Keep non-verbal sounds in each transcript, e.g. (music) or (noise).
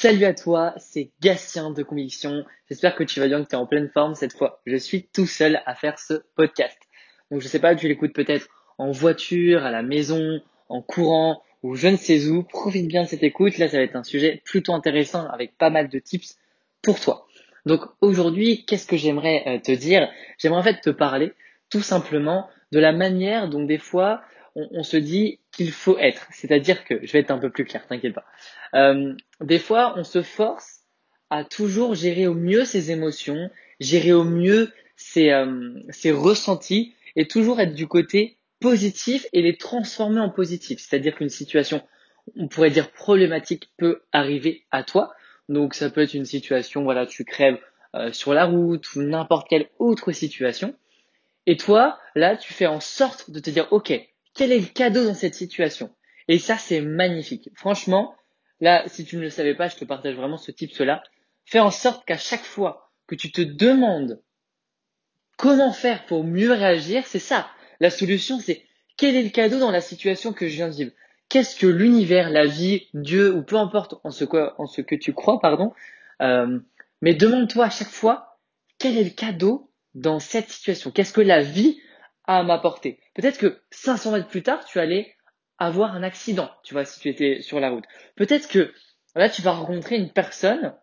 Salut à toi, c'est Gatien de Conviction. J'espère que tu vas bien, que tu es en pleine forme cette fois. Je suis tout seul à faire ce podcast. Donc je sais pas, tu l'écoutes peut-être en voiture, à la maison, en courant ou je ne sais où. Profite bien de cette écoute. Là, ça va être un sujet plutôt intéressant avec pas mal de tips pour toi. Donc aujourd'hui, qu'est-ce que j'aimerais euh, te dire? J'aimerais en fait te parler tout simplement de la manière dont des fois on, se dit qu'il faut être. C'est-à-dire que, je vais être un peu plus clair, t'inquiète pas. Euh, des fois, on se force à toujours gérer au mieux ses émotions, gérer au mieux ses, euh, ses ressentis et toujours être du côté positif et les transformer en positif. C'est-à-dire qu'une situation, on pourrait dire problématique, peut arriver à toi. Donc ça peut être une situation, voilà, tu crèves euh, sur la route ou n'importe quelle autre situation. Et toi, là, tu fais en sorte de te dire, ok, quel est le cadeau dans cette situation? Et ça, c'est magnifique. Franchement, là, si tu ne le savais pas, je te partage vraiment ce type cela. Fais en sorte qu'à chaque fois que tu te demandes comment faire pour mieux réagir, c'est ça. La solution, c'est quel est le cadeau dans la situation que je viens de vivre? Qu'est-ce que l'univers, la vie, Dieu, ou peu importe en ce, que tu crois, pardon, euh, mais demande-toi à chaque fois quel est le cadeau dans cette situation? Qu'est-ce que la vie à m'apporter. Peut-être que 500 mètres plus tard, tu allais avoir un accident, tu vois, si tu étais sur la route. Peut-être que là, tu vas rencontrer une personne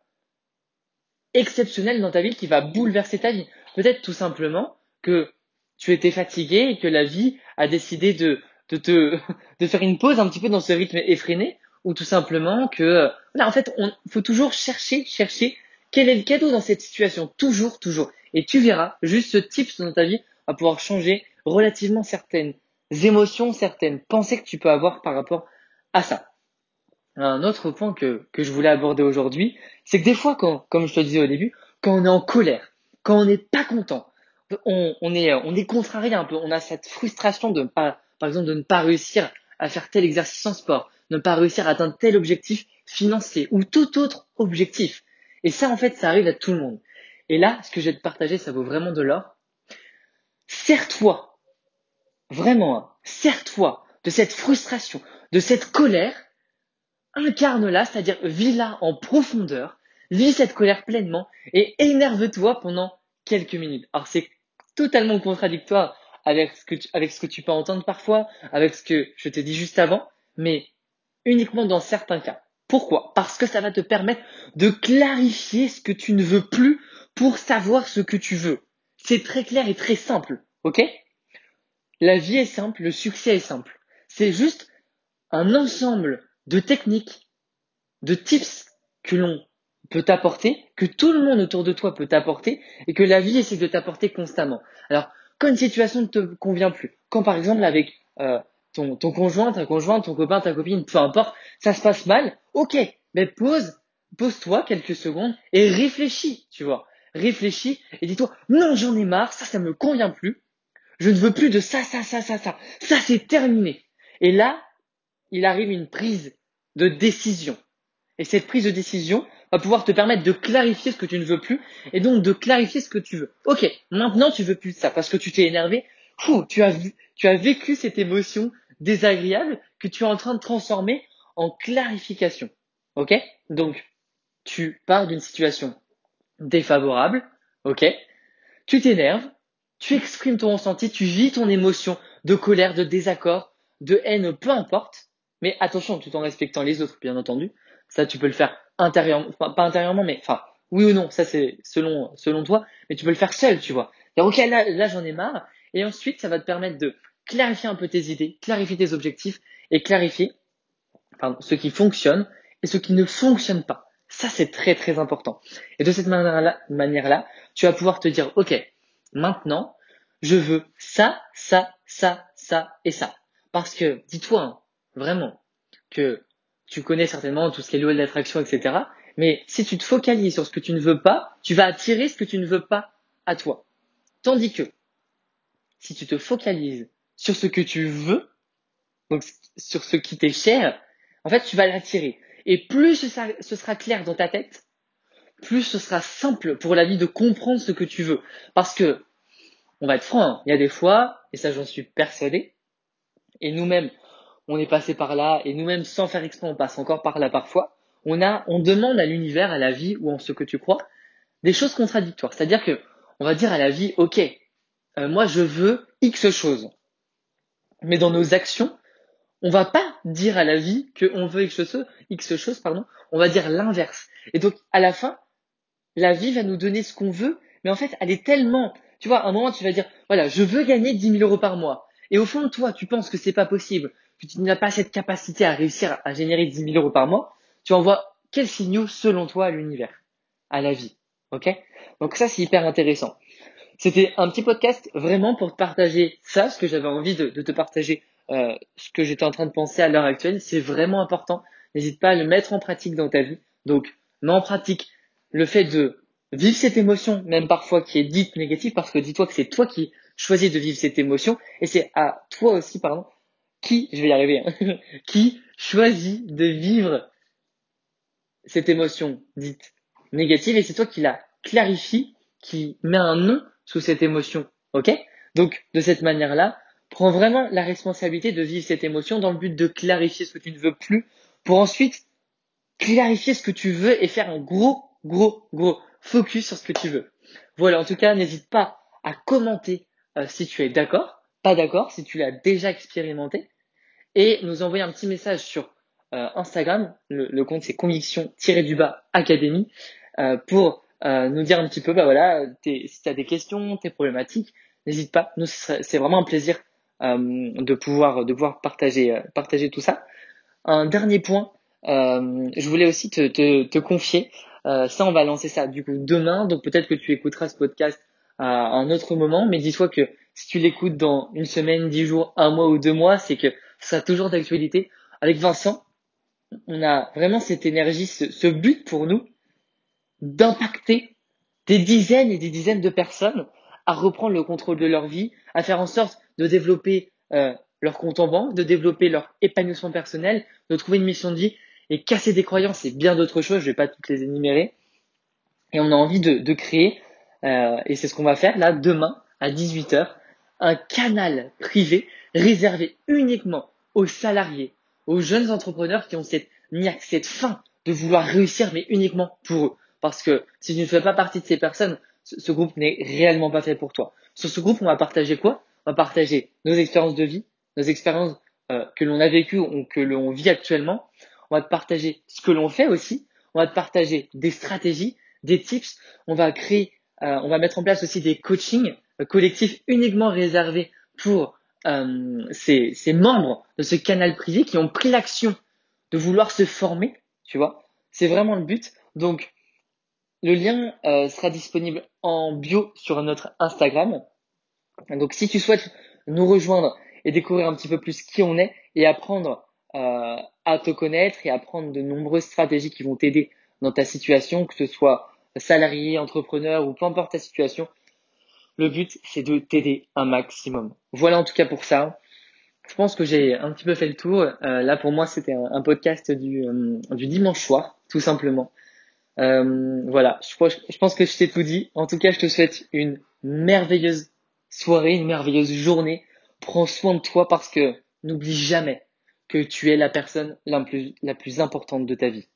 exceptionnelle dans ta vie qui va bouleverser ta vie. Peut-être tout simplement que tu étais fatigué et que la vie a décidé de, de te (laughs) de faire une pause un petit peu dans ce rythme effréné ou tout simplement que là en fait on faut toujours chercher chercher quel est le cadeau dans cette situation toujours toujours et tu verras juste ce type dans ta vie va pouvoir changer relativement certaines émotions, certaines pensées que tu peux avoir par rapport à ça. Un autre point que, que je voulais aborder aujourd'hui, c'est que des fois, quand, comme je te disais au début, quand on est en colère, quand on n'est pas content, on, est, on est contrarié un peu, on a cette frustration de pas, par exemple, de ne pas réussir à faire tel exercice en sport, de ne pas réussir à atteindre tel objectif financier ou tout autre objectif. Et ça, en fait, ça arrive à tout le monde. Et là, ce que je vais te partager, ça vaut vraiment de l'or. Serre-toi, vraiment, hein, serre-toi de cette frustration, de cette colère, incarne-la, c'est-à-dire vis-la en profondeur, vis cette colère pleinement et énerve-toi pendant quelques minutes. Alors c'est totalement contradictoire avec ce, que tu, avec ce que tu peux entendre parfois, avec ce que je t'ai dit juste avant, mais uniquement dans certains cas. Pourquoi? Parce que ça va te permettre de clarifier ce que tu ne veux plus pour savoir ce que tu veux. C'est très clair et très simple, ok? La vie est simple, le succès est simple. C'est juste un ensemble de techniques, de tips que l'on peut t'apporter, que tout le monde autour de toi peut t'apporter et que la vie essaie de t'apporter constamment. Alors, quand une situation ne te convient plus, quand par exemple avec euh, ton, ton conjoint, ta conjointe, ton copain, ta copine, peu importe, ça se passe mal, ok, mais pose, pose-toi quelques secondes et réfléchis, tu vois réfléchis et dis-toi, non, j'en ai marre, ça, ça me convient plus. Je ne veux plus de ça, ça, ça, ça, ça. Ça, c'est terminé. Et là, il arrive une prise de décision. Et cette prise de décision va pouvoir te permettre de clarifier ce que tu ne veux plus et donc de clarifier ce que tu veux. Ok, maintenant tu veux plus de ça parce que tu t'es énervé. tu as vu, tu as vécu cette émotion désagréable que tu es en train de transformer en clarification. Ok? Donc, tu pars d'une situation défavorable, ok? Tu t'énerves, tu exprimes ton ressenti, tu vis ton émotion de colère, de désaccord, de haine, peu importe. Mais attention, tout en respectant les autres, bien entendu. Ça, tu peux le faire intérieurement, pas intérieurement, mais enfin, oui ou non, ça c'est selon selon toi, mais tu peux le faire seul, tu vois. ok, là, là j'en ai marre, et ensuite ça va te permettre de clarifier un peu tes idées, clarifier tes objectifs et clarifier pardon, ce qui fonctionne et ce qui ne fonctionne pas. Ça, c'est très très important. Et de cette manière-là, tu vas pouvoir te dire, OK, maintenant, je veux ça, ça, ça, ça et ça. Parce que, dis-toi, hein, vraiment, que tu connais certainement tout ce qui est loi de l'attraction, etc. Mais si tu te focalises sur ce que tu ne veux pas, tu vas attirer ce que tu ne veux pas à toi. Tandis que, si tu te focalises sur ce que tu veux, donc sur ce qui t'est cher, en fait, tu vas l'attirer. Et plus ce sera clair dans ta tête, plus ce sera simple pour la vie de comprendre ce que tu veux. Parce que, on va être franc, hein, il y a des fois, et ça j'en suis persuadé, et nous-mêmes, on est passé par là, et nous-mêmes sans faire exprès, on passe encore par là parfois, on a, on demande à l'univers, à la vie ou en ce que tu crois, des choses contradictoires. C'est-à-dire que, on va dire à la vie, ok, euh, moi je veux X chose. Mais dans nos actions, on va pas dire à la vie qu'on veut X chose, X chose, pardon. On va dire l'inverse. Et donc, à la fin, la vie va nous donner ce qu'on veut, mais en fait, elle est tellement, tu vois, à un moment, tu vas dire, voilà, je veux gagner 10 000 euros par mois. Et au fond de toi, tu penses que c'est pas possible, que tu n'as pas cette capacité à réussir à générer 10 000 euros par mois. Tu envoies quels signaux, selon toi, à l'univers, à la vie. Ok? Donc ça, c'est hyper intéressant. C'était un petit podcast vraiment pour te partager ça, ce que j'avais envie de, te partager, euh, ce que j'étais en train de penser à l'heure actuelle. C'est vraiment important. N'hésite pas à le mettre en pratique dans ta vie. Donc, mets en pratique le fait de vivre cette émotion, même parfois qui est dite négative, parce que dis-toi que c'est toi qui choisis de vivre cette émotion, et c'est à toi aussi, pardon, qui, je vais y arriver, hein, (laughs) qui choisit de vivre cette émotion dite négative, et c'est toi qui la clarifie, qui met un nom sous cette émotion. Ok? Donc, de cette manière-là, prends vraiment la responsabilité de vivre cette émotion dans le but de clarifier ce que tu ne veux plus pour ensuite clarifier ce que tu veux et faire un gros, gros, gros focus sur ce que tu veux. Voilà, en tout cas, n'hésite pas à commenter euh, si tu es d'accord, pas d'accord, si tu l'as déjà expérimenté, et nous envoyer un petit message sur euh, Instagram, le, compte c'est conviction-du-bas académie, euh, pour euh, nous dire un petit peu, bah voilà, si tu as des questions, tes problématiques, n'hésite pas. Nous, c'est vraiment un plaisir euh, de pouvoir de pouvoir partager euh, partager tout ça. Un dernier point, je voulais aussi te, te, te confier. Ça, on va lancer ça du coup demain. Donc peut-être que tu écouteras ce podcast à un autre moment, mais dis-toi que si tu l'écoutes dans une semaine, dix jours, un mois ou deux mois, c'est que ça sera toujours d'actualité. Avec Vincent, on a vraiment cette énergie, ce, ce but pour nous d'impacter des dizaines et des dizaines de personnes à reprendre le contrôle de leur vie, à faire en sorte de développer euh, leur compte en banque, de développer leur épanouissement personnel, de trouver une mission de vie et casser des croyances et bien d'autres choses, je vais pas toutes les énumérer. Et on a envie de, de créer, euh, et c'est ce qu'on va faire là demain à 18h, un canal privé réservé uniquement aux salariés, aux jeunes entrepreneurs qui ont cette niaque, cette faim de vouloir réussir, mais uniquement pour eux. Parce que si tu ne fais pas partie de ces personnes, ce, groupe n'est réellement pas fait pour toi. Sur ce groupe, on va partager quoi? On va partager nos expériences de vie, nos expériences euh, que l'on a vécues ou que l'on vit actuellement. On va te partager ce que l'on fait aussi. On va te partager des stratégies, des tips. On va créer, euh, on va mettre en place aussi des coachings euh, collectifs uniquement réservés pour ces, ces membres de ce canal privé qui ont pris l'action de vouloir se former. Tu vois, c'est vraiment le but. Donc, le lien euh, sera disponible en bio sur notre Instagram. Donc si tu souhaites nous rejoindre et découvrir un petit peu plus qui on est et apprendre euh, à te connaître et apprendre de nombreuses stratégies qui vont t'aider dans ta situation, que ce soit salarié, entrepreneur ou peu importe ta situation, le but c'est de t'aider un maximum. Voilà en tout cas pour ça. Je pense que j'ai un petit peu fait le tour. Euh, là pour moi c'était un, podcast du, du dimanche soir, tout simplement. Euh, voilà, je pense que je t'ai tout dit. En tout cas, je te souhaite une merveilleuse soirée, une merveilleuse journée. Prends soin de toi parce que n'oublie jamais que tu es la personne la plus, importante de ta vie.